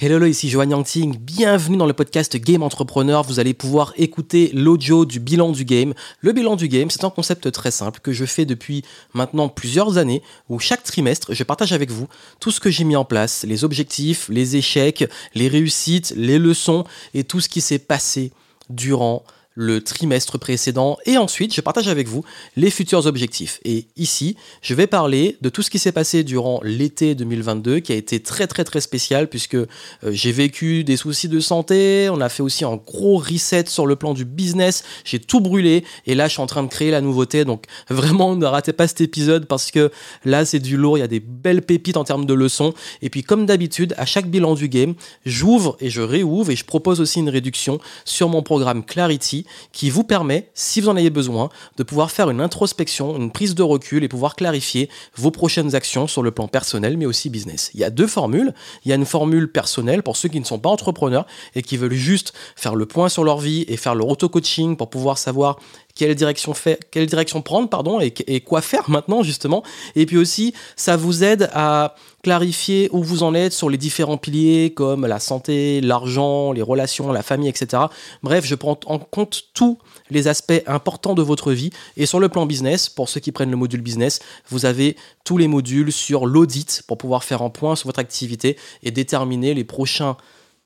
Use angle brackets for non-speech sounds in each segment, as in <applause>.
Hello, ici Johan Yangting, bienvenue dans le podcast Game Entrepreneur. Vous allez pouvoir écouter l'audio du bilan du game. Le bilan du game, c'est un concept très simple que je fais depuis maintenant plusieurs années où chaque trimestre, je partage avec vous tout ce que j'ai mis en place, les objectifs, les échecs, les réussites, les leçons et tout ce qui s'est passé durant le trimestre précédent. Et ensuite je partage avec vous les futurs objectifs. Et ici, je vais parler de tout ce qui s'est passé durant l'été 2022 qui a été très très très spécial puisque euh, j'ai vécu des soucis de santé, on a fait aussi un gros reset sur le plan du business, j'ai tout brûlé. Et là je suis en train de créer la nouveauté. Donc vraiment ne ratez pas cet épisode parce que là c'est du lourd, il y a des belles pépites en termes de leçons. Et puis comme d'habitude à chaque bilan du game, j'ouvre et je réouvre et je propose aussi une réduction sur mon programme Clarity qui vous permet, si vous en avez besoin, de pouvoir faire une introspection, une prise de recul et pouvoir clarifier vos prochaines actions sur le plan personnel mais aussi business. Il y a deux formules. Il y a une formule personnelle pour ceux qui ne sont pas entrepreneurs et qui veulent juste faire le point sur leur vie et faire leur auto-coaching pour pouvoir savoir quelle direction, fait, quelle direction prendre pardon, et, et, quoi faire maintenant justement. Et puis aussi, ça vous aide à clarifier où vous en êtes sur les différents piliers comme la santé, l'argent, les relations, la famille, etc. Bref, je prends en compte tous les aspects importants de votre vie. Et sur le plan business, pour ceux qui prennent le module business, vous avez tous les modules sur l'audit pour pouvoir faire un point sur votre activité et déterminer les prochains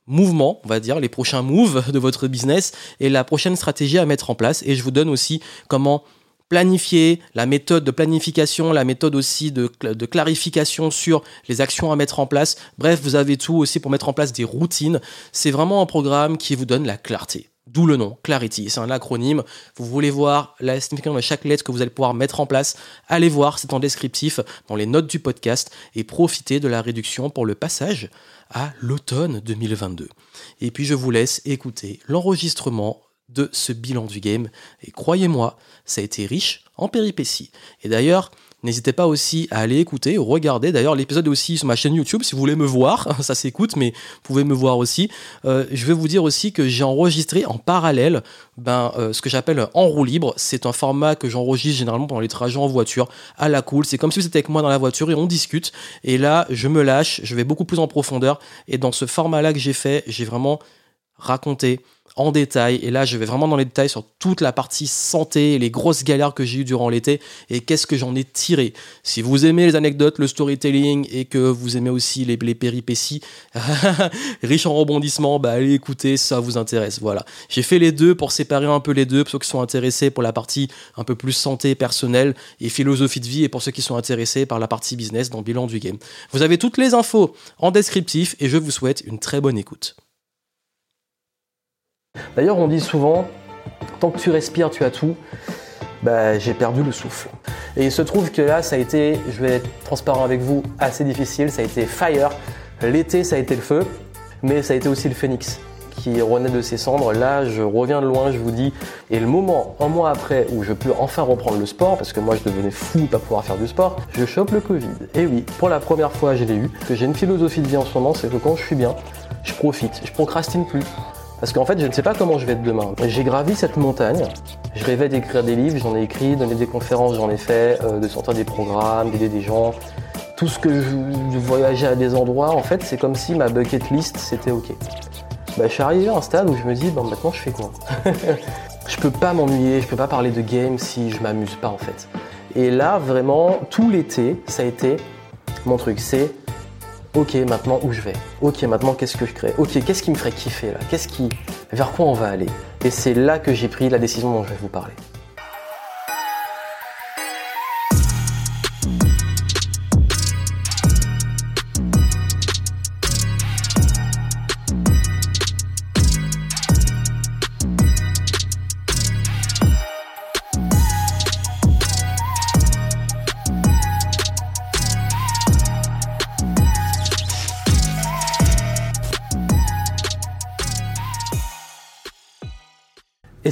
mouvements, on va dire, les prochains moves de votre business et la prochaine stratégie à mettre en place. Et je vous donne aussi comment planifier, la méthode de planification, la méthode aussi de, de, clarification sur les actions à mettre en place. Bref, vous avez tout aussi pour mettre en place des routines. C'est vraiment un programme qui vous donne la clarté. D'où le nom, Clarity. C'est un acronyme. Vous voulez voir la signification de chaque lettre que vous allez pouvoir mettre en place. Allez voir, c'est en descriptif dans les notes du podcast et profitez de la réduction pour le passage à l'automne 2022. Et puis je vous laisse écouter l'enregistrement de ce bilan du game. Et croyez-moi, ça a été riche en péripéties. Et d'ailleurs, N'hésitez pas aussi à aller écouter, regarder. D'ailleurs, l'épisode est aussi sur ma chaîne YouTube. Si vous voulez me voir, <laughs> ça s'écoute, mais vous pouvez me voir aussi. Euh, je vais vous dire aussi que j'ai enregistré en parallèle ben, euh, ce que j'appelle en roue libre. C'est un format que j'enregistre généralement pendant les trajets en voiture à la cool. C'est comme si vous étiez avec moi dans la voiture et on discute. Et là, je me lâche, je vais beaucoup plus en profondeur. Et dans ce format-là que j'ai fait, j'ai vraiment raconté en détail. Et là, je vais vraiment dans les détails sur toute la partie santé, les grosses galères que j'ai eues durant l'été et qu'est-ce que j'en ai tiré. Si vous aimez les anecdotes, le storytelling et que vous aimez aussi les, péripéties, <laughs> riches en rebondissements, bah allez écouter, ça vous intéresse. Voilà. J'ai fait les deux pour séparer un peu les deux, pour ceux qui sont intéressés pour la partie un peu plus santé personnelle et philosophie de vie et pour ceux qui sont intéressés par la partie business dans le bilan du game. Vous avez toutes les infos en descriptif et je vous souhaite une très bonne écoute. D'ailleurs, on dit souvent, tant que tu respires, tu as tout. Bah, j'ai perdu le souffle. Et il se trouve que là, ça a été, je vais être transparent avec vous, assez difficile. Ça a été fire. L'été, ça a été le feu, mais ça a été aussi le phénix qui renaît de ses cendres. Là, je reviens de loin, je vous dis. Et le moment, un mois après, où je peux enfin reprendre le sport, parce que moi je devenais fou de pas pouvoir faire du sport, je chope le Covid. Et oui, pour la première fois, je l'ai eu. Que j'ai une philosophie de vie en ce moment, c'est que quand je suis bien, je profite, je procrastine plus. Parce qu'en fait, je ne sais pas comment je vais être demain. J'ai gravi cette montagne. Je rêvais d'écrire des livres, j'en ai écrit, donner des conférences, j'en ai fait, euh, de sortir des programmes, d'aider des gens. Tout ce que je, voyageais à des endroits, en fait, c'est comme si ma bucket list, c'était OK. Bah, je suis arrivé à un stade où je me dis, bon, maintenant, je fais quoi? <laughs> Je peux pas m'ennuyer, je peux pas parler de game si je m'amuse pas, en fait. Et là, vraiment, tout l'été, ça a été mon truc. C'est ok, maintenant où je vais? Ok, maintenant qu'est-ce que je crée? Ok, qu'est-ce qui me ferait kiffer là? Qu'est-ce qui, vers quoi on va aller? Et c'est là que j'ai pris la décision dont je vais vous parler.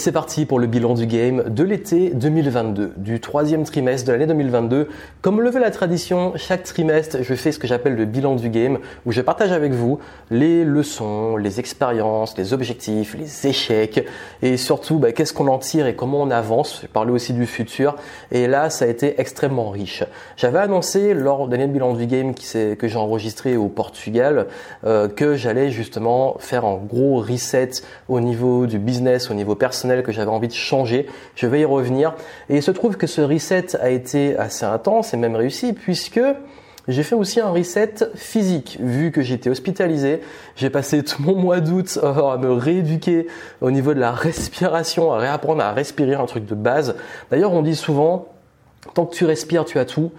C'est parti pour le bilan du game de l'été 2022, du troisième trimestre de l'année 2022. Comme le veut la tradition, chaque trimestre, je fais ce que j'appelle le bilan du game, où je partage avec vous les leçons, les expériences, les objectifs, les échecs, et surtout bah, qu'est-ce qu'on en tire et comment on avance. J'ai parlé aussi du futur, et là, ça a été extrêmement riche. J'avais annoncé lors de l'année bilan du game que j'ai enregistré au Portugal euh, que j'allais justement faire un gros reset au niveau du business, au niveau personnel que j'avais envie de changer. Je vais y revenir. Et il se trouve que ce reset a été assez intense et même réussi puisque j'ai fait aussi un reset physique, vu que j'étais hospitalisé. J'ai passé tout mon mois d'août euh, à me rééduquer au niveau de la respiration, à réapprendre à respirer, un truc de base. D'ailleurs, on dit souvent, tant que tu respires, tu as tout.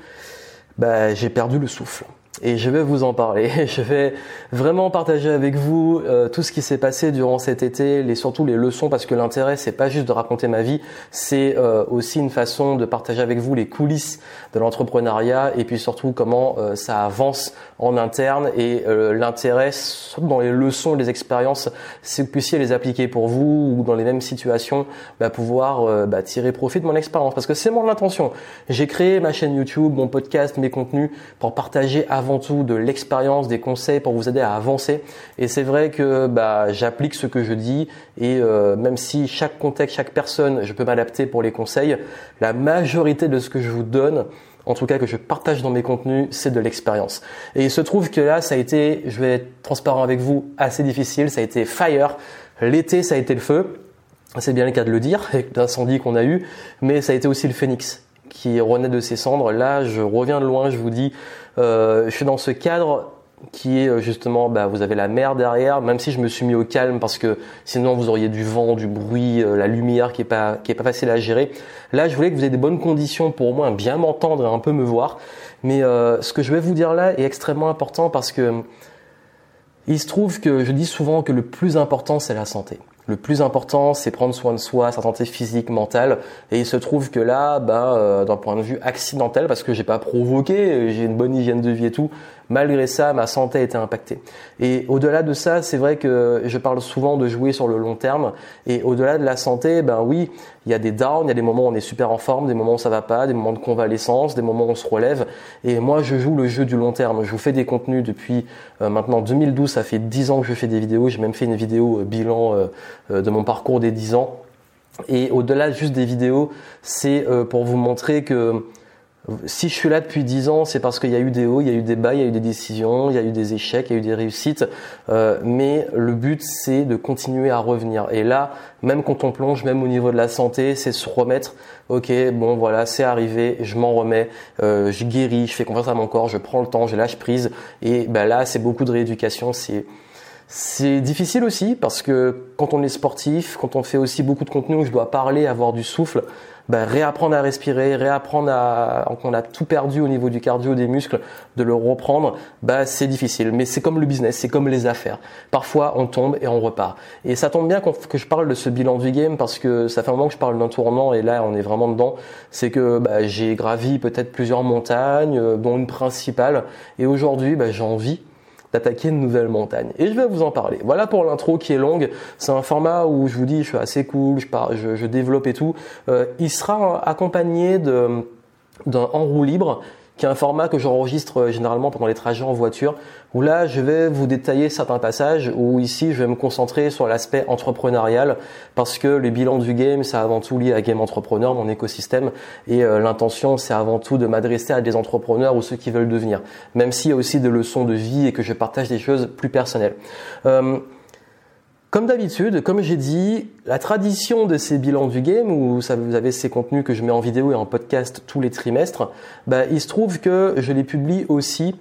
Bah, j'ai perdu le souffle et je vais vous en parler. <laughs> Je vais vraiment partager avec vous euh, tout ce qui s'est passé durant cet été, les surtout les leçons parce que l'intérêt c'est pas juste de raconter ma vie, c'est euh, aussi une façon de partager avec vous les coulisses de l'entrepreneuriat et puis surtout comment euh, ça avance en interne et l'intérêt dans les leçons, les expériences, c'est que vous puissiez les appliquer pour vous ou dans les mêmes situations, bah, pouvoir bah, tirer profit de mon expérience parce que c'est mon intention. J'ai créé ma chaîne YouTube, mon podcast, mes contenus pour partager avant tout de l'expérience, des conseils pour vous aider à avancer. Et c'est vrai que bah, j'applique ce que je dis et euh, même si chaque contexte, chaque personne, je peux m'adapter pour les conseils, la majorité de ce que je vous donne, en tout cas que je partage dans mes contenus, c'est de l'expérience. Et il se trouve que là, ça a été, je vais être transparent avec vous, assez difficile. Ça a été fire. L'été, ça a été le feu. C'est bien le cas de le dire, avec l'incendie qu'on a eu, mais ça a été aussi le phénix qui renaît de ses cendres. Là, je reviens de loin, je vous dis, je suis dans ce cadre qui est euh, justement, bah, vous avez la mer derrière, même si je me suis mis au calme parce que sinon vous auriez du vent, du bruit, euh, la lumière qui est pas qui est pas facile à gérer. Là, je voulais que vous ayez des bonnes conditions pour au moins bien m'entendre et un peu me voir. Mais euh, ce que je vais vous dire là est extrêmement important parce que il se trouve que je dis souvent que le plus important c'est la santé. Le plus important, c'est prendre soin de soi, sa santé physique, mentale. Et il se trouve que là, bah, euh, d'un point de vue accidentel, parce que j'ai pas provoqué, j'ai une bonne hygiène de vie et tout, malgré ça, ma santé a été impactée. Et au-delà de ça, c'est vrai que je parle souvent de jouer sur le long terme. Et au-delà de la santé, ben oui, il y a des downs, il y a des moments où on est super en forme, des moments où ça va pas, des moments de convalescence, des moments où on se relève. Et moi, je joue le jeu du long terme. Je vous fais des contenus depuis euh, maintenant 2012, ça fait 10 ans que je fais des vidéos. J'ai même fait une vidéo euh, bilan euh, de mon parcours des 10 ans. Et au-delà juste des vidéos, c'est pour vous montrer que si je suis là depuis 10 ans, c'est parce qu'il y a eu des hauts, il y a eu des bas, il y a eu des décisions, il y a eu des échecs, il y a eu des réussites. Euh, mais le but, c'est de continuer à revenir. Et là, même quand on plonge, même au niveau de la santé, c'est se remettre. Ok, bon voilà, c'est arrivé, je m'en remets, euh, je guéris, je fais confiance à mon corps, je prends le temps, je lâche prise. Et ben là, c'est beaucoup de rééducation. C'est c'est difficile aussi parce que quand on est sportif, quand on fait aussi beaucoup de contenu je dois parler, avoir du souffle, ben, réapprendre à respirer, réapprendre à, qu'on a tout perdu au niveau du cardio, des muscles, de le reprendre, ben, c'est difficile. Mais c'est comme le business, c'est comme les affaires. Parfois, on tombe et on repart. Et ça tombe bien que je parle de ce bilan du game parce que ça fait un moment que je parle d'un tournant et là, on est vraiment dedans. C'est que ben, j'ai gravi peut-être plusieurs montagnes, euh, dont une principale. Et aujourd'hui, ben, j'ai envie d'attaquer une nouvelle montagne. Et je vais vous en parler. Voilà pour l'intro qui est longue. C'est un format où je vous dis, je suis assez cool, je, pars, je, développe et tout. Euh, il sera accompagné d'un en roue libre qui est un format que j'enregistre euh, généralement pendant les trajets en voiture, où là je vais vous détailler certains passages, où ici je vais me concentrer sur l'aspect entrepreneurial, parce que le bilan du game c'est avant tout lié à Game Entrepreneur, mon écosystème, et euh, l'intention c'est avant tout de m'adresser à des entrepreneurs ou ceux qui veulent devenir, même s'il y a aussi des leçons de vie et que je partage des choses plus personnelles. Euh, comme d'habitude, comme j'ai dit, la tradition de ces bilans du game, où vous avez ces contenus que je mets en vidéo et en podcast tous les trimestres, bah, il se trouve que je les publie aussi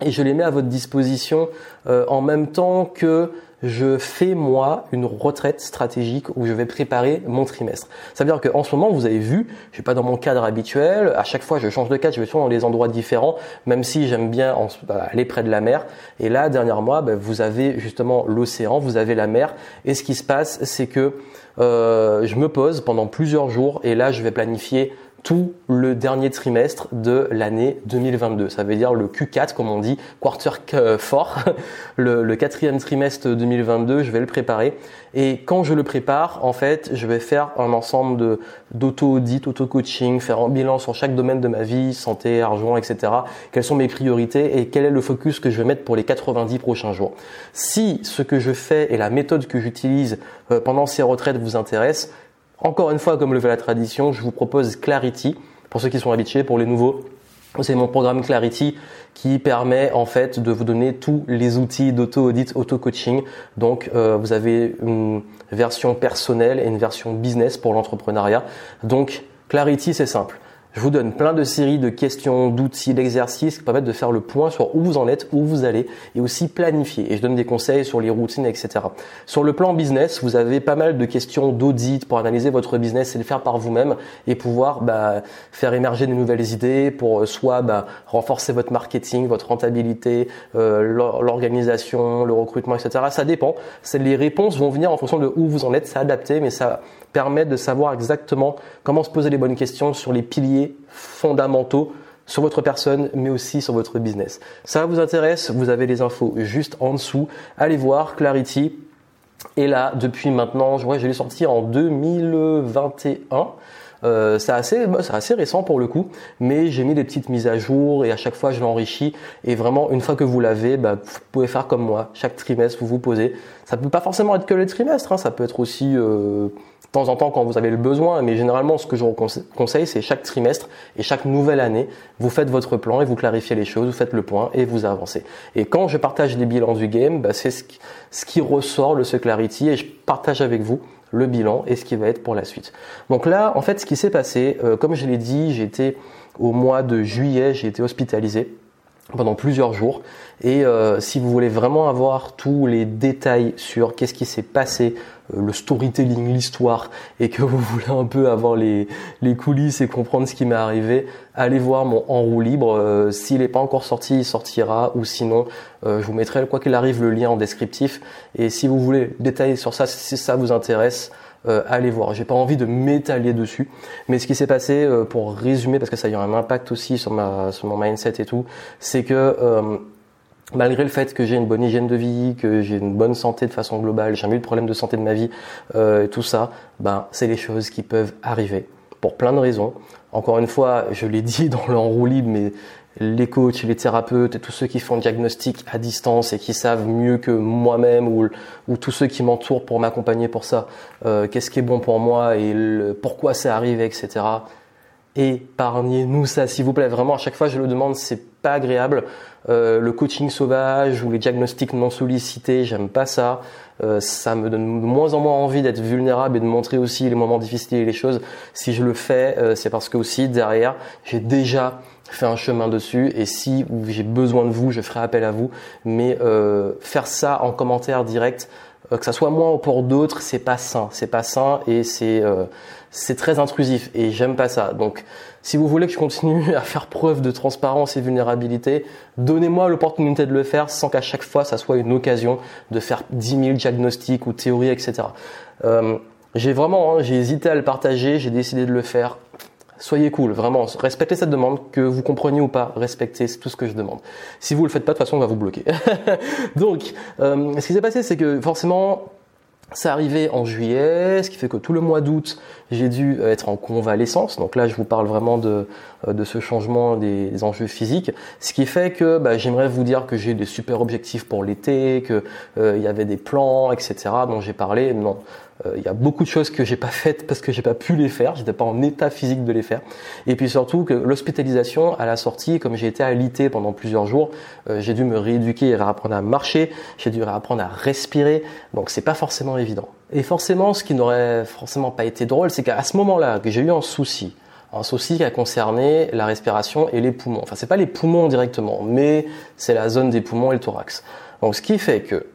et je les mets à votre disposition euh, en même temps que je fais moi une retraite stratégique où je vais préparer mon trimestre. Ça veut dire qu'en ce moment, vous avez vu, je suis pas dans mon cadre habituel. À chaque fois, je change de cadre, je vais toujours dans des endroits différents, même si j'aime bien bah, aller près de la mer. Et là, dernièrement, bah, vous avez justement l'océan, vous avez la mer. Et ce qui se passe, c'est que euh, je me pose pendant plusieurs jours et là, je vais planifier tout le dernier trimestre de l'année 2022. Ça veut dire le Q4, comme on dit, quarter fort. <laughs> Le, quatrième trimestre 2022, je vais le préparer. Et quand je le prépare, en fait, je vais faire un ensemble de d'auto-audit, auto-coaching, faire un bilan sur chaque domaine de ma vie, santé, argent, etc. Quelles sont mes priorités et quel est le focus que je vais mettre pour les 90 prochains jours. Si ce que je fais et la méthode que j'utilise euh, pendant ces retraites vous intéresse, encore une fois, comme le veut la tradition, je vous propose Clarity. Pour ceux qui sont habitués, pour les nouveaux, c'est mon programme Clarity qui permet en fait de vous donner tous les outils d'auto-audit, auto-coaching. Donc euh, vous avez une version personnelle et une version business pour l'entrepreneuriat. Donc Clarity, c'est simple. Je vous donne plein de séries de questions, d'outils, d'exercices qui permettent de faire le point sur où vous en êtes, où vous allez et aussi planifier. Et je donne des conseils sur les routines, etc. Sur le plan business, vous avez pas mal de questions d'audit pour analyser votre business et le faire par vous-même et pouvoir bah, faire émerger de nouvelles idées pour euh, soit bah, renforcer votre marketing, votre rentabilité, euh, l'organisation, le recrutement, etc. Ça dépend. Les réponses vont venir en fonction de où vous en êtes, c'est adapté, mais ça permet de savoir exactement comment se poser les bonnes questions sur les piliers fondamentaux sur votre personne, mais aussi sur votre business. Ça vous intéresse Vous avez les infos juste en dessous. Allez voir Clarity. Et là, depuis maintenant, je, je l'ai sorti en 2021. Euh, c'est assez, assez récent pour le coup, mais j'ai mis des petites mises à jour et à chaque fois je l'enrichis. Et vraiment, une fois que vous l'avez, bah, vous pouvez faire comme moi. Chaque trimestre, vous vous posez. Ça peut pas forcément être que le trimestre, hein, ça peut être aussi euh, de temps en temps quand vous avez le besoin, mais généralement ce que je vous conseille, c'est chaque trimestre et chaque nouvelle année, vous faites votre plan et vous clarifiez les choses, vous faites le point et vous avancez. Et quand je partage les bilans du game, bah, c'est ce qui, ce ressort le Clarity et je partage avec vous le bilan et ce qui va être pour la suite. Donc là, en fait, ce qui s'est passé, euh, comme je l'ai dit, été au mois de juillet, j'ai été hospitalisé pendant plusieurs jours. Et euh, si vous voulez vraiment avoir tous les détails sur qu'est-ce qui s'est passé, le storytelling, l'histoire, et que <laughs> vous voulez un peu avoir les, coulisses et comprendre ce qui m'est arrivé, allez voir mon En roue libre. Euh, s'il n'est pas encore sorti, il sortira, ou sinon, je vous mettrai, quoi qu'il arrive, le lien en descriptif. Et si vous voulez détailler sur ça, si ça vous intéresse, euh, allez voir. J'ai pas envie de m'étaler dessus, mais ce qui s'est passé, euh, pour résumer, parce que ça a eu un impact aussi sur mon mindset et tout, c'est que euh, malgré le fait que j'ai une bonne hygiène de vie, que j'ai une bonne santé de façon globale, j'ai jamais eu de problème de santé de ma vie, et tout ça, ben c'est les choses qui peuvent arriver pour plein de raisons. Encore une fois, je l'ai <laughs> dit dans le roue libre, mais les coachs, les thérapeutes et tous ceux qui font le diagnostic à distance et qui savent mieux que moi-même ou, ou tous ceux qui m'entourent pour m'accompagner pour ça, euh, qu'est-ce qui est bon pour moi et pourquoi ça arrive, etc. Épargnez-nous ça, s'il vous plaît. Vraiment, à chaque fois, je le demande, c'est pas agréable. Euh, le coaching sauvage ou les diagnostics non sollicités, j'aime pas ça. Euh, ça me donne de moins en moins envie d'être vulnérable et de montrer aussi les moments difficiles et les choses. Si je le fais, euh, c'est parce que aussi derrière, j'ai déjà fait un chemin dessus et si j'ai besoin de vous, je ferai appel à vous. Mais euh, faire ça en commentaire direct, euh, que ça soit moi ou pour d'autres, c'est pas sain. C'est pas sain et c'est euh, c'est très intrusif et j'aime pas ça. Donc si vous voulez que je continue <laughs> à faire preuve de transparence et vulnérabilité, donnez-moi l'opportunité de le faire sans qu'à chaque fois ça soit une occasion de faire 10 000 diagnostics ou théories, etc. Euh, j'ai vraiment, hein, j'ai hésité à le partager, j'ai décidé de le faire soyez cool, vraiment, respectez cette demande, que vous compreniez ou pas, respectez, tout ce que je demande. Si vous le faites pas, de toute façon, on va vous bloquer. <laughs> Donc, euh, ce qui s'est passé, c'est que forcément, ça arrivait en juillet, ce qui fait que tout le mois d'août, j'ai dû être en convalescence. Donc là, je vous parle vraiment de, euh, de ce changement des, enjeux physiques. Ce qui fait que bah, j'aimerais vous dire que j'ai des super objectifs pour l'été, qu'il euh, y avait des plans, etc. dont j'ai parlé. Non, euh, il y a beaucoup de choses que j'ai pas faites parce que j'ai pas pu les faire, j'étais pas en état physique de les faire. Et puis surtout que l'hospitalisation à la sortie, comme j'ai été alité pendant plusieurs jours, euh, j'ai dû me rééduquer et réapprendre à marcher, j'ai dû réapprendre à respirer, donc c'est pas forcément évident. Et forcément, ce qui n'aurait forcément pas été drôle, c'est qu'à ce moment-là, j'ai eu un souci, un souci qui a concerné la respiration et les poumons. Enfin, c'est pas les poumons directement, mais c'est la zone des poumons et le thorax. Donc, ce qui fait que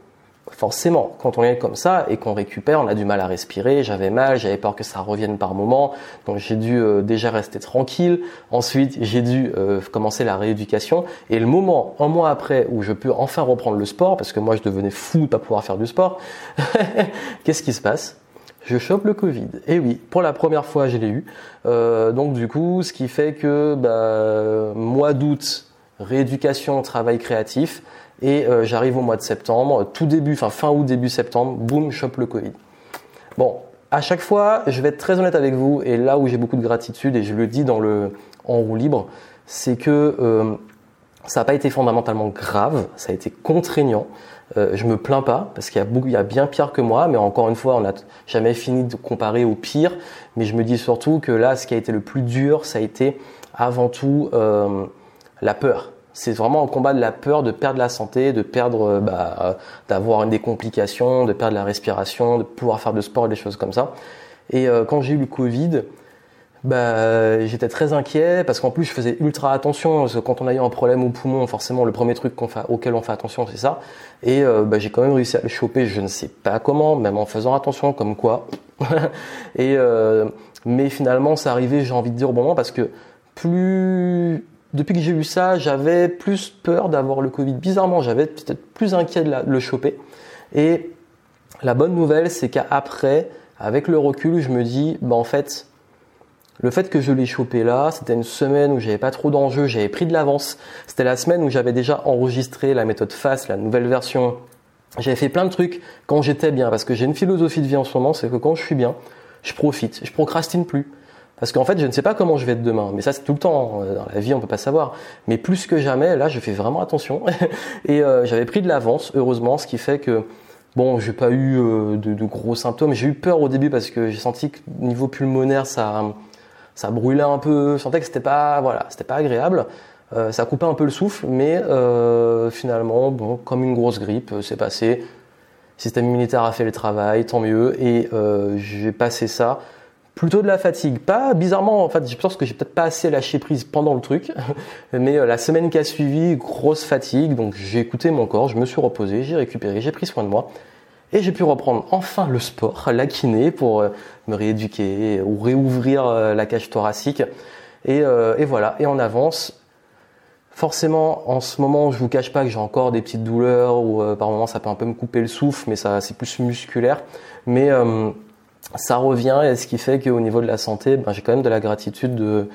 forcément, quand on est comme ça et qu'on récupère, on a du mal à respirer. J'avais mal, j'avais peur que ça revienne par moment, donc j'ai dû euh, déjà rester tranquille. Ensuite, j'ai dû euh, commencer la rééducation. Et le moment, un mois après, où je peux enfin reprendre le sport, parce que moi je devenais fou de pas pouvoir faire du sport, <laughs> qu'est-ce qui se passe? Je chope le Covid. Et oui, pour la première fois, je l'ai eu. Euh, donc du coup, ce qui fait que bah, mois d'août, rééducation, travail créatif, et euh, j'arrive au mois de septembre, tout début, fin août, début septembre, boum, chope le Covid. Bon, à chaque fois, je vais être très honnête avec vous, et là où j'ai beaucoup de gratitude, et je le dis dans le en roue libre, c'est que euh, ça n'a pas été fondamentalement grave, ça a été contraignant. Euh, je me plains pas parce qu'il y a beaucoup, il y a bien pire que moi, mais encore une fois, on n'a jamais fini de comparer au pire. Mais je me dis surtout que là, ce qui a été le plus dur, ça a été avant tout la peur c'est vraiment un combat de la peur de perdre la santé, de perdre, euh, bah, euh, d'avoir des complications, de perdre la respiration, de pouvoir faire de sport des choses comme ça. Et euh, quand j'ai eu le Covid, bah, j'étais très inquiet parce qu'en plus je faisais ultra attention. Quand on a eu un problème au poumon, forcément le premier truc auquel on fait attention, c'est ça. Et bah, j'ai quand même réussi à le choper. Je ne sais pas comment, même en faisant attention, comme quoi. <laughs> et mais finalement, c'est arrivé, j'ai envie de dire au bon moment parce que plus depuis que j'ai eu ça, j'avais plus peur d'avoir le Covid. Bizarrement, j'avais peut-être plus inquiet de, le choper. Et la bonne nouvelle, c'est qu'après, avec le recul, je me dis, bah en fait, le fait que je l'ai chopé là, c'était une semaine où j'avais pas trop d'enjeux, j'avais pris de l'avance. C'était la semaine où j'avais déjà enregistré la méthode FAST, la nouvelle version. J'avais fait plein de trucs quand j'étais bien, parce que j'ai une philosophie de vie en ce moment, c'est que quand je suis bien, je profite, je procrastine plus. Parce qu'en fait, je ne sais pas comment je vais être demain. Mais ça, c'est tout le temps. Hein. Dans la vie, on peut pas savoir. Mais plus que jamais, là, je fais vraiment attention. <laughs> et euh, j'avais pris de l'avance, heureusement, ce qui fait que, bon, j'ai pas eu euh, de, gros symptômes. J'ai eu peur au début parce que j'ai senti que niveau pulmonaire, ça, ça brûlait un peu. Je sentais que c'était pas, voilà, pas agréable. Euh, ça coupait un peu le souffle, mais finalement, bon, comme une grosse grippe, c'est passé. Le système immunitaire a fait le travail, tant mieux. Et j'ai passé ça plutôt de la fatigue. Pas bizarrement, en fait, je pense que j'ai peut-être pas assez lâché prise pendant le truc, <laughs> mais euh, la semaine qui a suivi, grosse fatigue, donc j'ai écouté mon corps, je me suis reposé, j'ai récupéré, j'ai pris soin de moi. Et j'ai pu reprendre enfin le sport, <laughs> la kiné pour euh, me rééduquer ou réouvrir euh, la cage thoracique. Et, et, voilà, et on avance. Forcément, en ce moment, je vous cache pas que j'ai encore des petites douleurs ou par moments ça peut un peu me couper le souffle, mais ça c'est plus musculaire. Mais ça revient et ce qui fait qu'au niveau de la santé, ben, j'ai quand même de la gratitude de,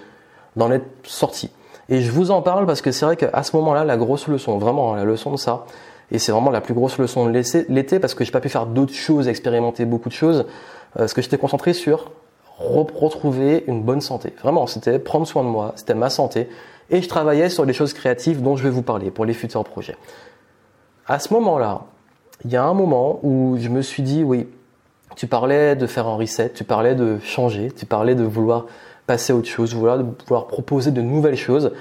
d'en être sorti. Et je vous en parle parce que c'est vrai qu'à ce moment-là, la grosse leçon, vraiment la leçon de ça, et c'est vraiment la plus grosse leçon de l'été parce que j'ai pas pu faire d'autres choses, expérimenter beaucoup de choses, euh, parce que j'étais concentré sur retrouver une bonne santé. Vraiment, c'était prendre soin de moi, c'était ma santé, et je travaillais sur les choses créatives dont je vais vous parler pour les futurs projets. À ce moment-là, il y a un moment où je me suis dit, oui, tu parlais de faire un reset, tu parlais de changer, tu parlais de vouloir passer à autre chose, vouloir, de vouloir proposer de nouvelles choses.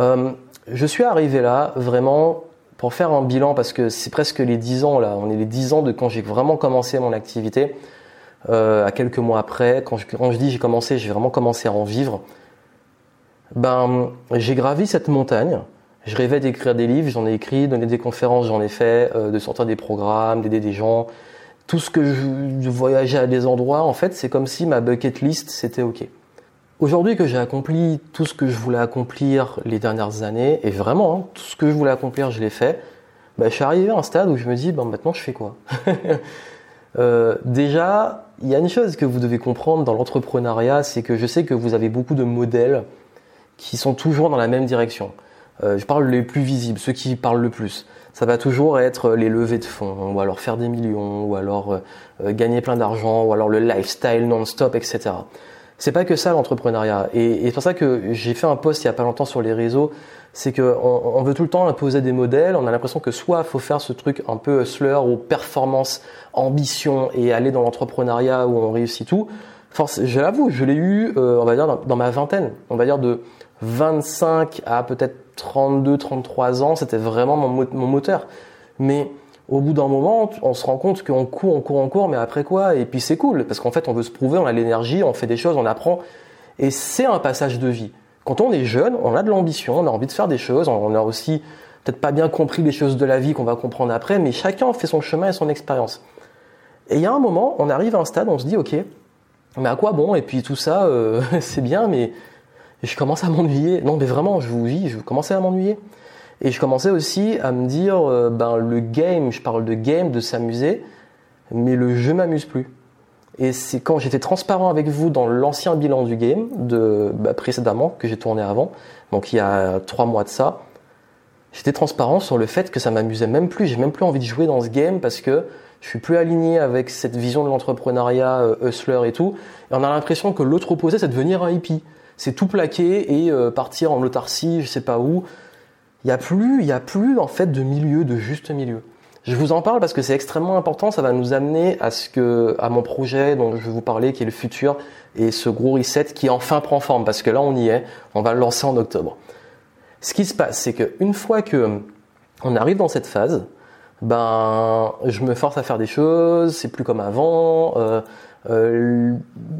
Euh, je suis arrivé là vraiment pour faire un bilan parce que c'est presque les 10 ans là, on est les 10 ans de quand j'ai vraiment commencé mon activité. Euh, à quelques mois après, quand je, dis j'ai commencé, j'ai vraiment commencé à en vivre. Ben, j'ai gravi cette montagne. Je rêvais d'écrire des livres, j'en ai écrit, donner des conférences, j'en ai fait, euh, de sortir des programmes, d'aider des gens, tout ce que je, voyageais à des endroits, en fait, c'est comme si ma bucket list, c'était OK. Aujourd'hui que j'ai accompli tout ce que je voulais accomplir les dernières années, et vraiment, hein, tout ce que je voulais accomplir, je l'ai fait, bah, je suis arrivé à un stade où je me dis, maintenant, je fais quoi? <laughs> Euh, Déjà, il y a une chose que vous devez comprendre dans l'entrepreneuriat, c'est que je sais que vous avez beaucoup de modèles qui sont toujours dans la même direction. Euh, je parle les plus visibles, ceux qui parlent le plus ça va toujours être les levées de fonds, ou alors faire des millions, ou alors euh, euh, gagner plein d'argent, ou alors le lifestyle non-stop, etc. C'est pas que ça l'entrepreneuriat. Et, c'est pour ça que j'ai fait un post il y a pas longtemps sur les réseaux, c'est qu'on on veut tout le temps imposer des modèles, on a l'impression que soit faut faire ce truc un peu hustler ou performance, ambition et aller dans l'entrepreneuriat où on réussit tout. Force, je l'avoue, je l'ai eu, euh, on va dire, dans, dans ma vingtaine, on va dire de 25 à peut-être 32, 33 ans, c'était vraiment mon, moteur. Mais au bout d'un moment, on se rend compte qu'on court, on court, on court, mais après quoi? Et puis c'est cool, parce qu'en fait, on veut se prouver, on a l'énergie, on fait des choses, on apprend. Et c'est un passage de vie. Quand on est jeune, on a de l'ambition, on a envie de faire des choses, on a aussi peut-être pas bien compris les choses de la vie qu'on va comprendre après, mais chacun fait son chemin et son expérience. Et il y a un moment, on arrive à un stade, on se dit, ok, mais à quoi bon? Et puis tout ça, euh, <laughs> c'est bien, mais je commence à m'ennuyer. Non, mais vraiment, je vous dis, je commençais à m'ennuyer. Et je commençais aussi à me dire, euh, ben le game, je parle de game, de s'amuser, mais le jeu m'amuse plus. Et c'est quand j'étais transparent avec vous dans l'ancien bilan du game de bah, précédemment que j'ai tourné avant, donc il y a trois mois de ça, j'étais transparent sur le fait que ça m'amusait même plus. J'ai même plus envie de jouer dans ce game parce que je suis plus aligné avec cette vision de l'entrepreneuriat euh, hustler et tout. Et on a l'impression que l'autre opposé, c'est devenir un hippie. C'est tout plaquer et euh, partir en autarcie, je sais pas où. Il y a plus, il y a plus en fait de milieu, de juste milieu. Je vous en parle parce que c'est extrêmement important. Ça va nous amener à ce que, à mon projet dont je vais vous parler, qui est le futur et ce gros reset qui enfin prend forme parce que là on y est. On va le lancer en octobre. Ce qui se passe, c'est qu'une fois que on arrive dans cette phase, ben, je me force à faire des choses. C'est plus comme avant. Euh, euh,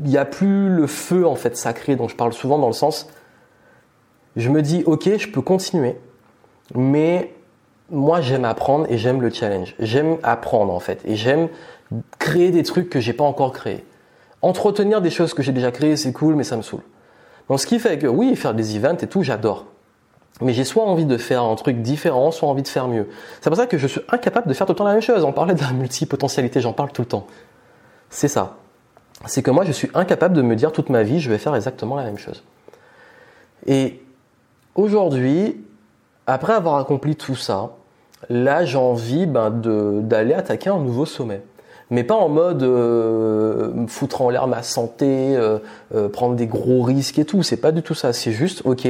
il n'y a plus le feu en fait sacré dont je parle souvent dans le sens. Je me dis ok, je peux continuer, mais moi j'aime apprendre et j'aime le challenge. J'aime apprendre en fait et j'aime créer des trucs que j'ai pas encore créés. Entretenir des choses que j'ai déjà créées, c'est cool, mais ça me saoule. Donc ce qui fait que oui, faire des events et tout, j'adore. Mais j'ai soit envie de faire un truc différent, soit envie de faire mieux. C'est pour ça que je suis incapable de faire tout le temps la même chose. On parlait de la multipotentialité, j'en parle tout le temps. C'est ça. C'est que moi, je suis incapable de me dire toute ma vie, je vais faire exactement la même chose. Et aujourd'hui, après avoir accompli tout ça, là j'ai envie ben, d'aller attaquer un nouveau sommet. Mais pas en mode euh, foutre en l'air ma santé, euh, euh, prendre des gros risques et tout. C'est pas du tout ça. C'est juste, ok,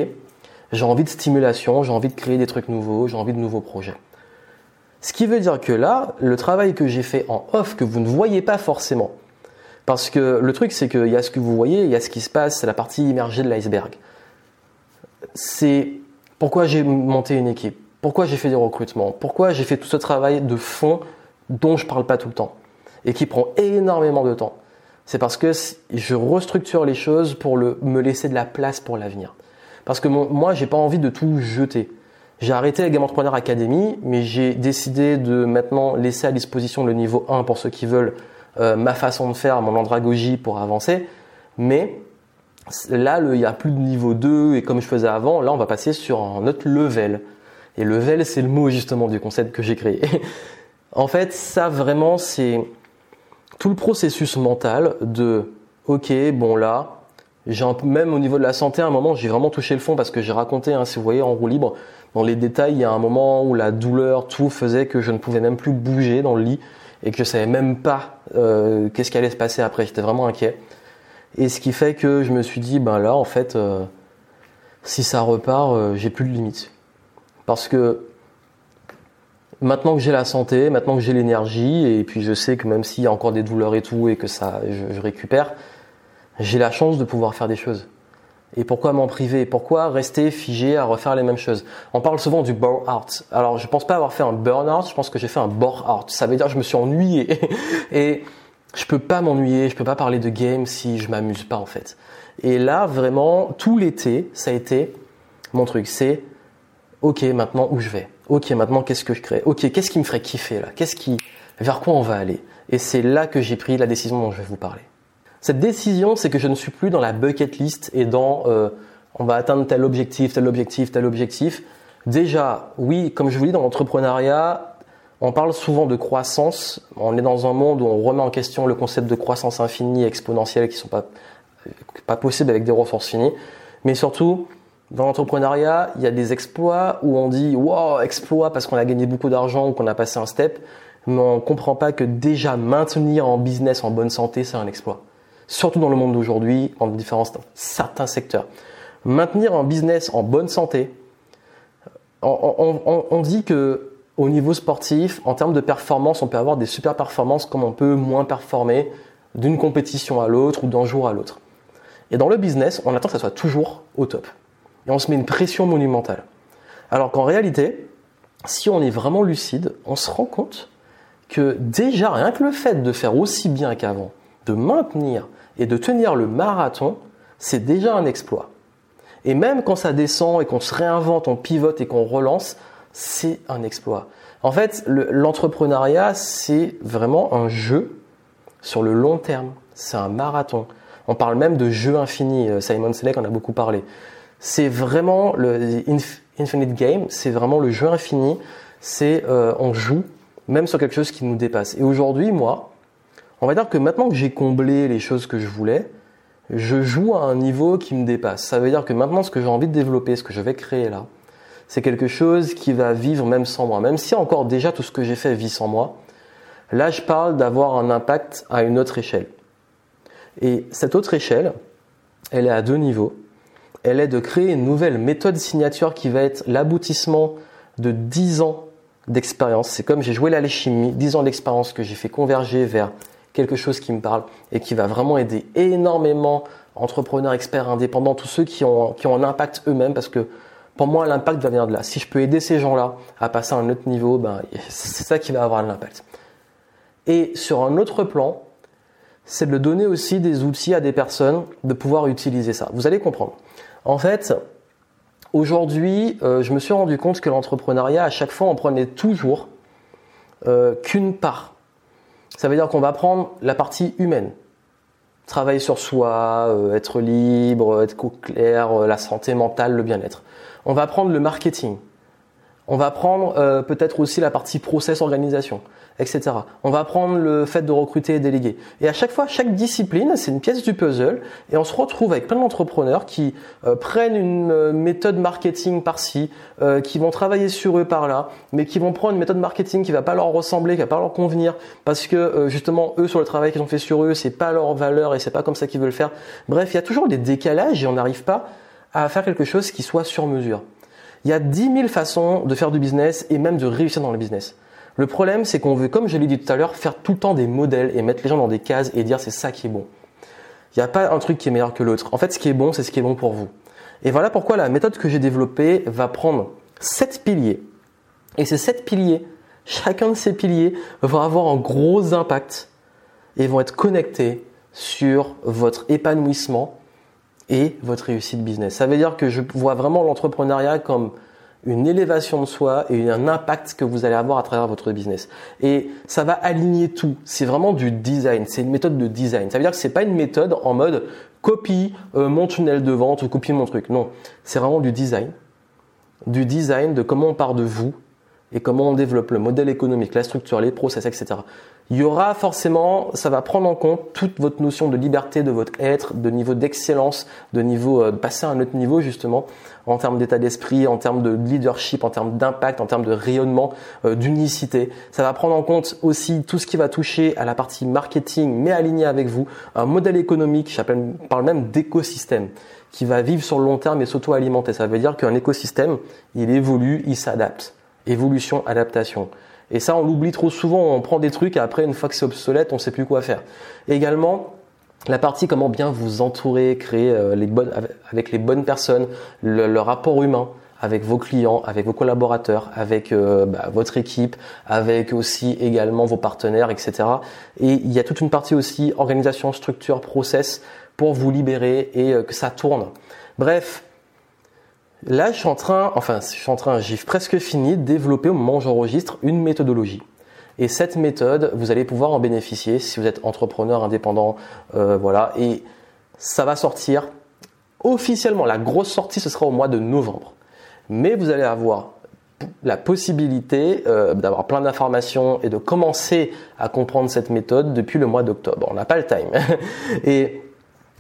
j'ai envie de stimulation, j'ai envie de créer des trucs nouveaux, j'ai envie de nouveaux projets. Ce qui veut dire que là, le travail que j'ai fait en off, que vous ne voyez pas forcément, parce que le truc c'est qu'il y a ce que vous voyez, il y a ce qui se passe, c'est la partie immergée de l'iceberg. C'est pourquoi j'ai monté une équipe, pourquoi j'ai fait des recrutements, pourquoi j'ai fait tout ce travail de fond dont je ne parle pas tout le temps et qui prend énormément de temps. C'est parce que je restructure les choses pour me laisser de la place pour l'avenir. Parce que moi, moi, j'ai pas envie de tout jeter. J'ai arrêté la Game Entrepreneur Academy, mais j'ai décidé de maintenant laisser à disposition le niveau 1 pour ceux qui veulent euh, ma façon de faire, mon andragogie pour avancer. Mais Là, il n'y a plus de niveau 2 et comme je faisais avant, là, on va passer sur un autre level. Et level, c'est le mot justement du concept que j'ai créé. <laughs> en fait, ça vraiment, c'est tout le processus mental de, ok, bon là, j'ai même au niveau de la santé, à un moment, j'ai vraiment touché le fond parce que j'ai raconté, hein, si vous voyez en roue libre, dans les détails, il y a un moment où la douleur, tout faisait que je ne pouvais même plus bouger dans le lit et que je savais même pas euh, qu'est-ce qui allait se passer après? J'étais vraiment inquiet. Et ce qui fait que je me suis dit, ben là, en fait, euh, si ça repart, euh, j'ai plus de limites. Parce que maintenant que j'ai la santé, maintenant que j'ai l'énergie, et puis je sais que même s'il y a encore des douleurs et tout, et que ça, je, récupère, j'ai la chance de pouvoir faire des choses. Et pourquoi m'en priver? Pourquoi rester figé à refaire les mêmes choses? On parle souvent du burn-out. Alors, je pense pas avoir fait un burn-out, je pense que j'ai fait un bore-out. Ça veut dire que je me suis ennuyé. <laughs> et je peux pas m'ennuyer, je peux pas parler de game si je m'amuse pas en fait. Et là vraiment tout l'été, ça a été mon truc, c'est OK, maintenant où je vais? OK, maintenant qu'est-ce que je crée? OK, qu'est-ce qui me ferait kiffer là? Qu'est-ce qui vers quoi on va aller? Et c'est là que j'ai pris la décision dont je vais vous parler. Cette décision, c'est que je ne suis plus dans la bucket list et dans euh, on va atteindre tel objectif, tel objectif, tel objectif. Déjà, oui, comme je vous dis dans l'entrepreneuriat, on parle souvent de croissance. On est dans un monde où on remet en question le concept de croissance infinie exponentielle qui ne sont pas, pas possibles avec des ressources finies. Mais surtout, dans l'entrepreneuriat, il y a des exploits où on dit wow, exploit parce qu'on a gagné beaucoup d'argent ou qu'on a passé un step. Mais on ne comprend pas que déjà maintenir en business en bonne santé, c'est un exploit. Surtout dans le monde d'aujourd'hui, en différents certains secteurs. Maintenir un business en bonne santé, on, on dit que au niveau sportif, en termes de performance, on peut avoir des super performances comme on peut moins performer d'une compétition à l'autre ou d'un jour à l'autre. Et dans le business, on attend que ça soit toujours au top. Et on se met une pression monumentale. Alors qu'en réalité, si on est vraiment lucide, on se rend compte que déjà, rien que le fait de faire aussi bien qu'avant, de maintenir et de tenir le marathon, c'est déjà un exploit. Et même quand ça descend et qu'on se réinvente, on pivote et qu'on relance, c'est un exploit. En fait, l'entrepreneuriat, c'est vraiment un jeu sur le long terme. C'est un marathon. On parle même de jeu infini. Euh, Simon Sinek en a beaucoup parlé. C'est vraiment le infinite game. C'est vraiment le jeu infini. C'est euh, on joue même sur quelque chose qui nous dépasse. Et aujourd'hui, moi, On va dire que maintenant que j'ai comblé les choses que je voulais, je joue à un niveau qui me dépasse. Ça veut dire que maintenant, ce que j'ai envie de développer, ce que je vais créer là, c'est quelque chose qui va vivre même sans moi. Même si encore déjà tout ce que j'ai fait vit sans moi, là je parle d'avoir un impact à une autre échelle. Et cette autre échelle, elle est à deux niveaux. Elle est de créer une nouvelle méthode signature qui va être l'aboutissement de 10 ans d'expérience. C'est comme j'ai joué l'alchimie, 10 ans d'expérience que j'ai fait converger vers quelque chose qui me parle et qui va vraiment aider énormément entrepreneurs, experts, indépendants, tous ceux qui ont, qui ont un impact eux-mêmes parce que pour moi, l'impact va venir de là. Si je peux aider ces gens-là à passer à un autre niveau, ben, c'est ça qui va avoir l'impact. Et sur un autre plan, c'est de donner aussi des outils à des personnes de pouvoir utiliser ça. Vous allez comprendre. En fait, aujourd'hui, euh, je me suis rendu compte que l'entrepreneuriat, à chaque fois, on prenait toujours euh, qu'une part. Ça veut dire qu'on va prendre la partie humaine. Travailler sur soi, euh, être libre, être clair, la santé mentale, le bien-être. On va prendre le marketing. On va prendre peut-être aussi la partie process organisation etc. On va prendre le fait de recruter et déléguer. Et à chaque fois, chaque discipline, c'est une pièce du puzzle, et on se retrouve avec plein d'entrepreneurs qui euh, prennent une euh, méthode marketing par-ci, euh, qui vont travailler sur eux par-là, mais qui vont prendre une méthode marketing qui va pas leur ressembler, qui va pas leur convenir, parce que justement eux sur le travail qu'ils ont fait sur eux, c'est pas leur valeur et c'est pas comme ça qu'ils veulent faire. Bref, il y a toujours des décalages et on n'arrive pas à faire quelque chose qui soit sur mesure. Il y a 10 000 façons de faire du business et même de réussir dans le business. Le problème, c'est qu'on veut, comme je l'ai dit tout à l'heure, faire tout le temps des modèles et mettre les gens dans des cases et dire c'est ça qui est bon. Il n'y a pas un truc qui est meilleur que l'autre. En fait, ce qui est bon, c'est ce qui est bon pour vous. Et voilà pourquoi la méthode que j'ai développée va prendre sept piliers. Et ces sept piliers, chacun de ces piliers va avoir un gros impact et vont être connectés sur votre épanouissement et votre réussite business. Ça veut dire que je vois vraiment l'entrepreneuriat comme une élévation de soi et un impact que vous allez avoir à travers votre business. Et ça va aligner tout. C'est vraiment du design. C'est une méthode de design. Ça veut dire que c'est pas une méthode en mode copie euh, mon tunnel de vente ou copie mon truc. Non, c'est vraiment du design. Du design de comment on part de vous et comment on développe le modèle économique, la structure, les process, etc. Il y aura forcément, ça va prendre en compte toute votre notion de liberté, de votre être, de niveau d'excellence, de niveau euh, de passer à un autre niveau justement en termes d'état d'esprit, en termes de leadership, en termes d'impact, en termes de rayonnement, euh, d'unicité. Ça va prendre en compte aussi tout ce qui va toucher à la partie marketing, mais aligné avec vous, un modèle économique, je parle même d'écosystème qui va vivre sur le long terme et s'auto-alimenter. Ça veut dire qu'un écosystème, il évolue, il s'adapte. Évolution, adaptation. Et ça, on l'oublie trop souvent. On prend des trucs et après, une fois que c'est obsolète, on sait plus quoi faire. également, la partie comment bien vous entourer, créer euh, les bonnes, avec les bonnes personnes, le, rapport humain avec vos clients, avec vos collaborateurs, avec euh, bah, votre équipe, avec aussi également vos partenaires, etc. Et il y a toute une partie aussi organisation, structure, process pour vous libérer et euh, que ça tourne. Bref, Là, je suis en train, enfin, je suis en train, j'ai presque fini de développer au moment où j'enregistre une méthodologie. Et cette méthode, vous allez pouvoir en bénéficier si vous êtes entrepreneur indépendant, euh, voilà. Et ça va sortir officiellement. La grosse sortie, ce sera au mois de novembre. Mais vous allez avoir la possibilité euh, d'avoir plein d'informations et de commencer à comprendre cette méthode depuis le mois d'octobre. On n'a pas le time. <laughs> et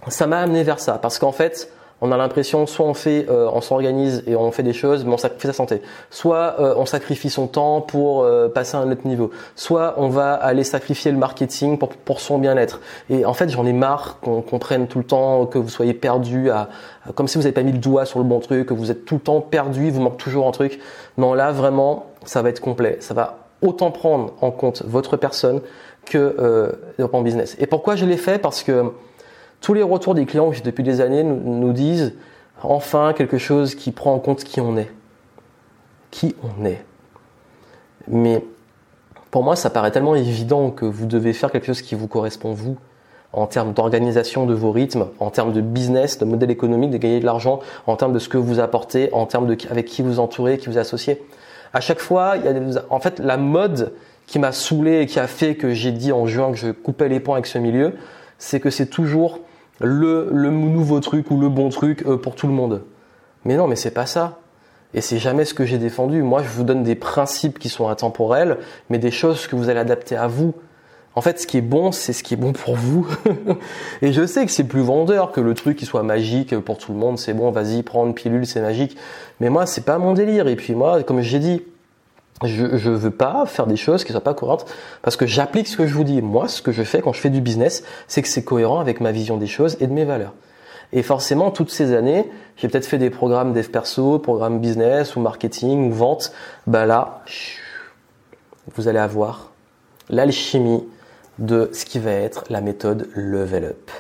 ça m'a amené vers ça parce qu'en fait, on a l'impression soit on fait, euh, on s'organise et on fait des choses, mais on sacrifie sa santé. Soit euh, on sacrifie son temps pour euh, passer à un autre niveau. Soit on va aller sacrifier le marketing pour, pour son bien-être. Et en fait, j'en ai marre qu'on comprenne tout le temps que vous soyez perdu, à, comme si vous n'avez pas mis le doigt sur le bon truc, que vous êtes tout le temps perdu, vous manque toujours un truc. Non, là vraiment, ça va être complet. Ça va autant prendre en compte votre personne que euh, business. Et pourquoi je l'ai fait? Parce que tous les retours des clients depuis des années nous, disent enfin quelque chose qui prend en compte qui on est. Qui on est. Mais pour moi, ça paraît tellement évident que vous devez faire quelque chose qui vous correspond vous, en termes d'organisation de vos rythmes, en termes de business, de modèle économique, de gagner de l'argent, en termes de ce que vous apportez, en termes de avec qui vous entourez, qui vous associez. À chaque fois, en fait la mode qui m'a saoulé et qui a fait que j'ai dit en juin que je coupais les points avec ce milieu, c'est que c'est toujours le, le nouveau truc ou le bon truc euh, pour tout le monde. Mais non, mais c'est pas ça. Et c'est jamais ce que j'ai défendu. Moi, je vous donne des principes qui sont intemporels, mais des choses que vous allez adapter à vous. En fait, ce qui est bon, c'est ce qui est bon pour vous. <laughs> et je sais que c'est plus vendeur que le truc qui soit magique pour tout le monde. C'est bon, vas-y, prends une pilule, c'est magique. Mais moi, c'est pas mon délire. Et puis moi, comme j'ai dit, je, je veux pas faire des choses qui soient pas cohérentes parce que j'applique ce que je vous dis. Moi, ce que je fais quand je fais du business, c'est que c'est cohérent avec ma vision des choses et de mes valeurs. Et forcément, toutes ces années, j'ai peut-être fait des programmes dev perso, programmes business ou marketing ou vente. Bah là, vous allez avoir l'alchimie de ce qui va être la méthode level up.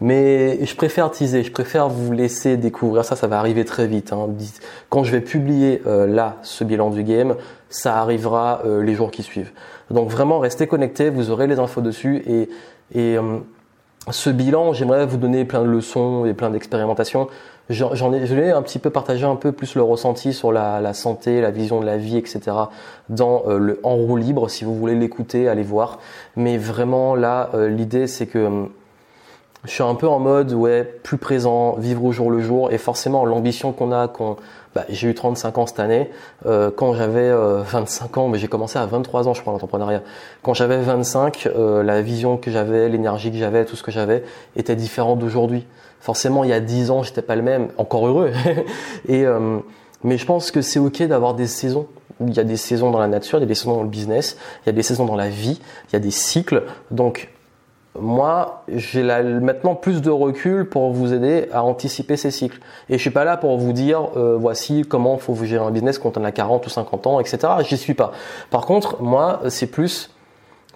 Mais je préfère teaser, je préfère vous laisser découvrir ça, ça va arriver très vite. Hein. Quand je vais publier euh, là ce bilan du game, ça arrivera euh, les jours qui suivent. Donc vraiment, restez connectés, vous aurez les infos dessus et, et euh, ce bilan, j'aimerais vous donner plein de leçons et plein d'expérimentations. J'en ai, je vais un petit peu partager un peu plus le ressenti sur la, santé, la vision de la vie, etc. dans euh, le En roue libre. Si vous voulez l'écouter, allez voir. Mais vraiment là, l'idée c'est que je suis un peu en mode ouais plus présent, vivre au jour le jour et forcément l'ambition qu'on a, qu'on bah, j'ai eu 35 ans cette année. Euh, quand j'avais 25 euh, ans, mais j'ai commencé à 23 ans, je crois, l'entrepreneuriat. Quand j'avais 25, euh, la vision que j'avais, l'énergie que j'avais, tout ce que j'avais était différent d'aujourd'hui. Forcément, il y a 10 ans, j'étais pas le même. Encore heureux. <laughs> et mais je pense que c'est ok d'avoir des saisons. Il y a des saisons dans la nature, il y a des saisons dans le business, il y a des saisons dans la vie, il y a des cycles. Donc moi, j'ai maintenant plus de recul pour vous aider à anticiper ces cycles. Et je suis pas là pour vous dire, euh, voici comment faut vous gérer un business quand on a 40 ou 50 ans, etc. J'y suis pas. Par contre, moi, c'est plus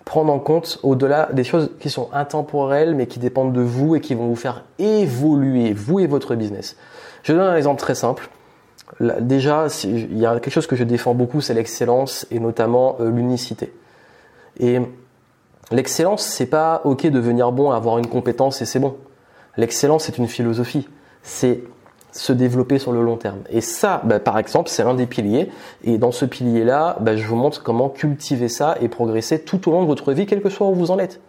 prendre en compte au-delà des choses qui sont intemporelles, mais qui dépendent de vous et qui vont vous faire évoluer, vous et votre business. Je donne un exemple très simple. déjà, il y a quelque chose que je défends beaucoup, c'est l'excellence et notamment euh, l'unicité. Et L'excellence, c'est pas ok de devenir bon, avoir une compétence et c'est bon. L'excellence, c'est une philosophie. C'est se développer sur le long terme. Et ça, bah, par exemple, c'est un des piliers. Et dans ce pilier-là, bah, je vous montre comment cultiver ça et progresser tout au long de votre vie, quel que soit où vous en êtes.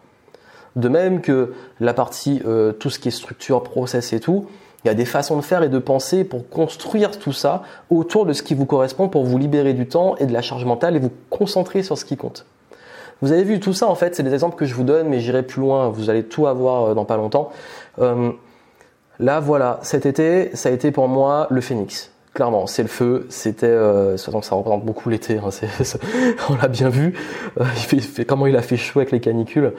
De même que la partie, euh, tout ce qui est structure, process et tout, il y a des façons de faire et de penser pour construire tout ça autour de ce qui vous correspond pour vous libérer du temps et de la charge mentale et vous concentrer sur ce qui compte. Vous avez vu tout ça en fait, c'est des exemples que je vous donne, mais j'irai plus loin. Vous allez tout avoir euh, dans pas longtemps. Euh, là, voilà, cet été, ça a été pour moi le phénix. Clairement, c'est le feu. C'était, euh, ça représente beaucoup l'été. Hein, <laughs> on l'a bien vu. Euh, comment il a fait chaud avec les canicules.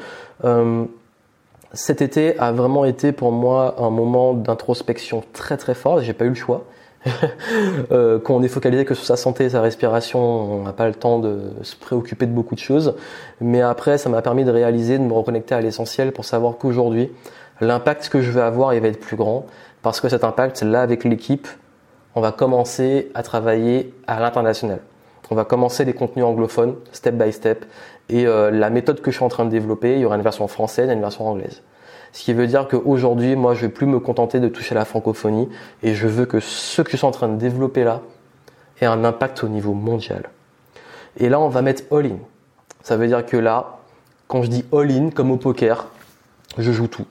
Cet été a vraiment été pour moi un moment d'introspection très très fort. J'ai pas eu le choix. <laughs> euh, quand on est focalisé que sur sa santé et sa respiration, on n'a pas le temps de se préoccuper de beaucoup de choses. Mais après, ça m'a permis de réaliser, de me reconnecter à l'essentiel pour savoir qu'aujourd'hui, l'impact que je vais avoir, il va être plus grand. Parce que cet impact, là, avec l'équipe, on va commencer à travailler à l'international. On va commencer les contenus anglophones, step by step. Et euh, la méthode que je suis en train de développer, il y aura une version française et une version anglaise. Ce qui veut dire qu'aujourd'hui, moi, je vais plus me contenter de toucher la francophonie et je veux que ce que je suis en train de développer là ait un impact au niveau mondial. Et là, on va mettre all-in. Ça veut dire que là, quand je dis all-in, comme au poker, je joue tout.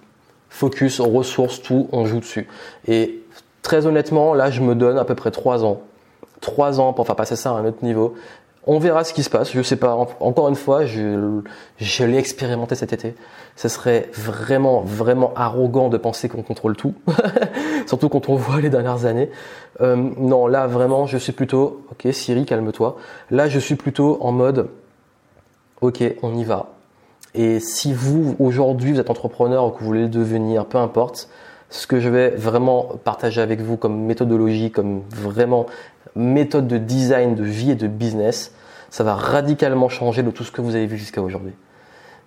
Focus, ressources, tout, on joue dessus. Et très honnêtement, là, je me donne à peu près trois ans. Trois ans pour faire passer ça à un autre niveau. On verra ce qui se passe. Je sais pas. Encore une fois, je, je l'ai expérimenté cet été. Ce serait vraiment, vraiment arrogant de penser qu'on contrôle tout. <laughs> Surtout quand on voit les dernières années. Euh, non, là vraiment, je suis plutôt. Ok, Siri, calme-toi. Là, je suis plutôt en mode. Ok, on y va. Et si vous aujourd'hui vous êtes entrepreneur ou que vous voulez le devenir, peu importe, ce que je vais vraiment partager avec vous comme méthodologie, comme vraiment méthode de design, de vie et de business, ça va radicalement changer de tout ce que vous avez vu jusqu'à aujourd'hui.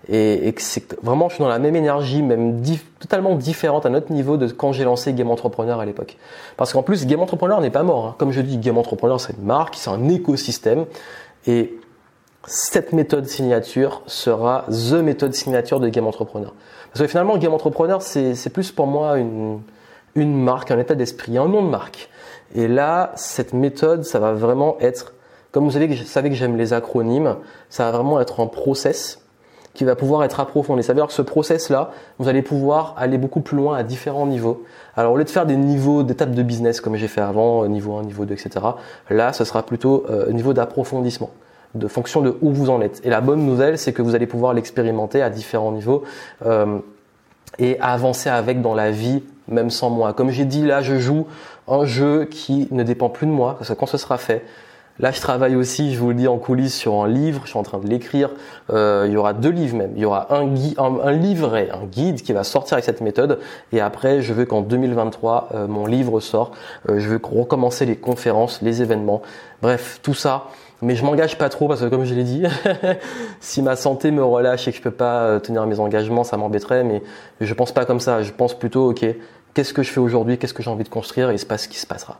Et, c'est vraiment, je suis dans la même énergie, même totalement différente à notre niveau de quand j'ai lancé Game Entrepreneur à l'époque. Parce qu'en plus, Game Entrepreneur n'est pas mort. Hein. Comme je dis, Game Entrepreneur, c'est une marque, c'est un écosystème. Et cette méthode signature sera the méthode signature de Game Entrepreneur. Parce que finalement, Game Entrepreneur, c'est plus pour moi une marque, un état d'esprit, un nom de marque. Et là, cette méthode, ça va vraiment être comme vous savez que, j'aime les acronymes, ça va vraiment être un process qui va pouvoir être approfondi. Ça veut dire que ce process-là, vous allez pouvoir aller beaucoup plus loin à différents niveaux. Alors au lieu de faire des niveaux d'étapes de business comme j'ai fait avant, euh, niveau 1, niveau 2, etc., là, ce sera plutôt euh, niveau d'approfondissement. de fonction de où vous en êtes. Et la bonne nouvelle, c'est que vous allez pouvoir l'expérimenter à différents niveaux euh, et avancer avec dans la vie, même sans moi. Comme j'ai dit, là, je joue un jeu qui ne dépend plus de moi, parce que quand ce sera fait, Là, je travaille aussi, je vous le dis en coulisses, sur un livre. Je suis en train de l'écrire. Euh, il y aura deux livres même. Il y aura un, un, livret, un guide qui va sortir avec cette méthode. Et après, je veux qu'en 2023, euh, mon livre sort. Euh, je veux recommencer les conférences, les événements. Bref, tout ça. Mais je m'engage pas trop parce que comme je l'ai dit, <laughs> si ma santé me relâche et que je peux pas euh, tenir mes engagements, ça m'embêterait. Mais je pense pas comme ça. Je pense plutôt, ok, qu'est-ce que je fais aujourd'hui, qu'est-ce que j'ai envie de construire? Et il se passe ce qui se passera.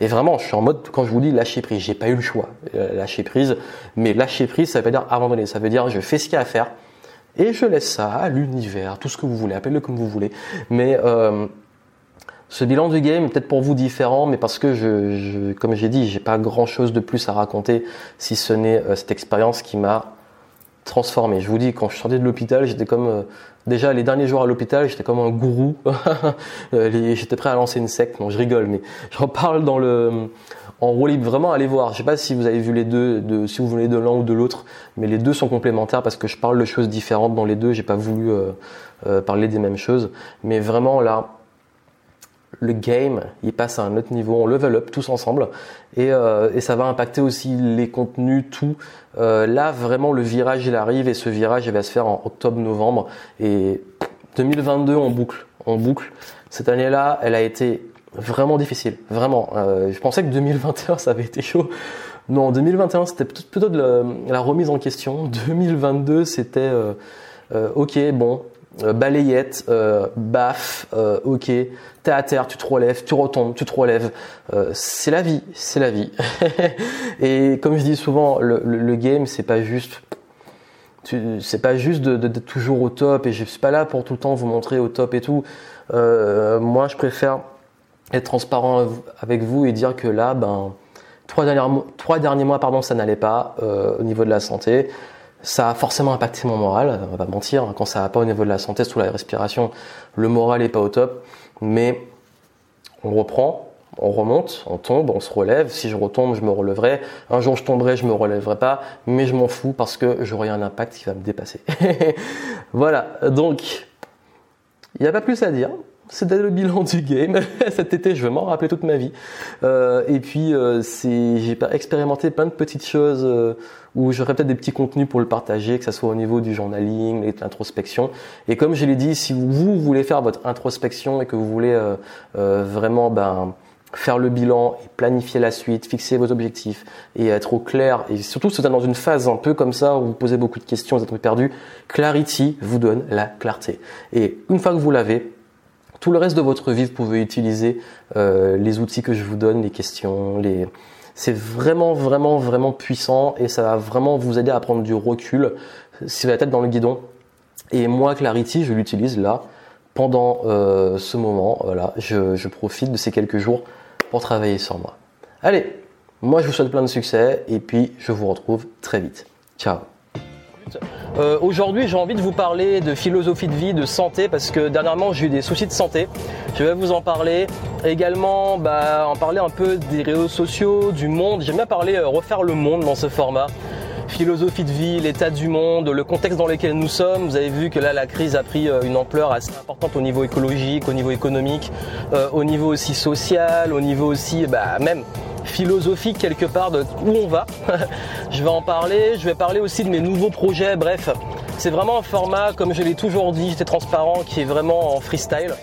Et vraiment, je suis en mode, quand je vous dis lâcher prise, j'ai pas eu le choix, euh, lâcher prise. Mais lâcher prise, ça veut dire abandonner. Ça veut dire, je fais ce qu'il y a à faire et je laisse ça à l'univers, tout ce que vous voulez, appelez-le comme vous voulez. Mais euh, ce bilan du game est peut-être pour vous différent, mais parce que je, comme j'ai dit, j'ai pas grand-chose de plus à raconter si ce n'est euh, cette expérience qui m'a transformé. Je vous dis, quand je sortais de l'hôpital, j'étais comme déjà les derniers jours à l'hôpital, j'étais comme un gourou. <laughs> Euh, j'étais prêt à lancer une secte. Non, je rigole, mais j'en parle dans le en roue libre. Vraiment, allez voir. Je sais pas si vous avez vu les deux, de, si vous voulez de l'un ou de l'autre, mais les deux sont complémentaires parce que je parle de choses différentes dans les deux. J'ai pas voulu euh, parler des mêmes choses, mais vraiment là le game, il passe à un autre niveau, on level up tous ensemble et, euh, et ça va impacter aussi les contenus, tout. Euh, là, vraiment, le virage, il arrive et ce virage, il va se faire en octobre-novembre et 2022, on boucle, on boucle. Cette année-là, elle a été vraiment difficile, vraiment. Euh, je pensais que 2021, ça avait été chaud. Non, 2021, c'était plutôt de la, remise en question. 2022, c'était ok, bon, balayette, euh, baf, euh, ok, t'es à terre, tu te relèves, tu retombes, tu te relèves. c'est la vie, c'est la vie. <laughs> et comme je dis souvent, le, game, c'est pas juste, c'est pas juste d'être de, toujours au top. Et je suis pas là pour tout le temps vous montrer au top et tout. moi, je préfère être transparent avec vous et dire que là, ben, trois derniers, trois derniers mois, pardon, ça n'allait pas au niveau de la santé. Ça a forcément impacté mon moral, on va pas mentir. Quand ça va pas au niveau de la santé, sous la respiration, le moral est pas au top. Mais on reprend, on remonte, on tombe, on se relève. Si je retombe, je me relèverai. Un jour, je tomberai, je me relèverai pas, mais je m'en fous parce que j'aurai un impact qui va me dépasser. <laughs> voilà. Donc, il n'y a pas plus à dire c'était le bilan du game. <laughs> Cet été, je vais m'en rappeler toute ma vie. Euh, et puis, euh, j'ai expérimenté plein de petites choses euh, où j'aurais peut-être des petits contenus pour le partager, que ce soit au niveau du journaling, l'introspection. Et comme je l'ai dit, si vous, voulez faire votre introspection et que vous voulez euh, euh, vraiment ben, faire le bilan et planifier la suite, fixer vos objectifs et être au clair, et surtout si vous êtes dans une phase un peu comme ça où vous posez beaucoup de questions, vous êtes perdu, Clarity vous donne la clarté. Et une fois que vous l'avez, tout le reste de votre vie, vous pouvez utiliser euh, les outils que je vous donne, les questions, les... C'est vraiment, vraiment, vraiment puissant et ça va vraiment vous aider à prendre du recul si vous avez la tête dans le guidon. Et moi, Clarity, je l'utilise là pendant euh, ce moment. Voilà, je, je profite de ces quelques jours pour travailler sur moi. Allez, moi je vous souhaite plein de succès et puis je vous retrouve très vite. Ciao euh, Aujourd'hui, j'ai envie de vous parler de philosophie de vie, de santé, parce que dernièrement, j'ai eu des soucis de santé. Je vais vous en parler. Également, bah, en parler un peu des réseaux sociaux, du monde. J'aime bien parler, euh, refaire le monde dans ce format philosophie de vie, l'état du monde, le contexte dans lequel nous sommes. Vous avez vu que là, la crise a pris euh, une ampleur assez importante au niveau écologique, au niveau économique, au niveau aussi social, au niveau aussi, bah, même philosophique quelque part de où on va. <laughs> je vais en parler, je vais parler aussi de mes nouveaux projets, bref. C'est vraiment un format, comme je l'ai toujours dit, j'étais transparent, qui est vraiment en freestyle.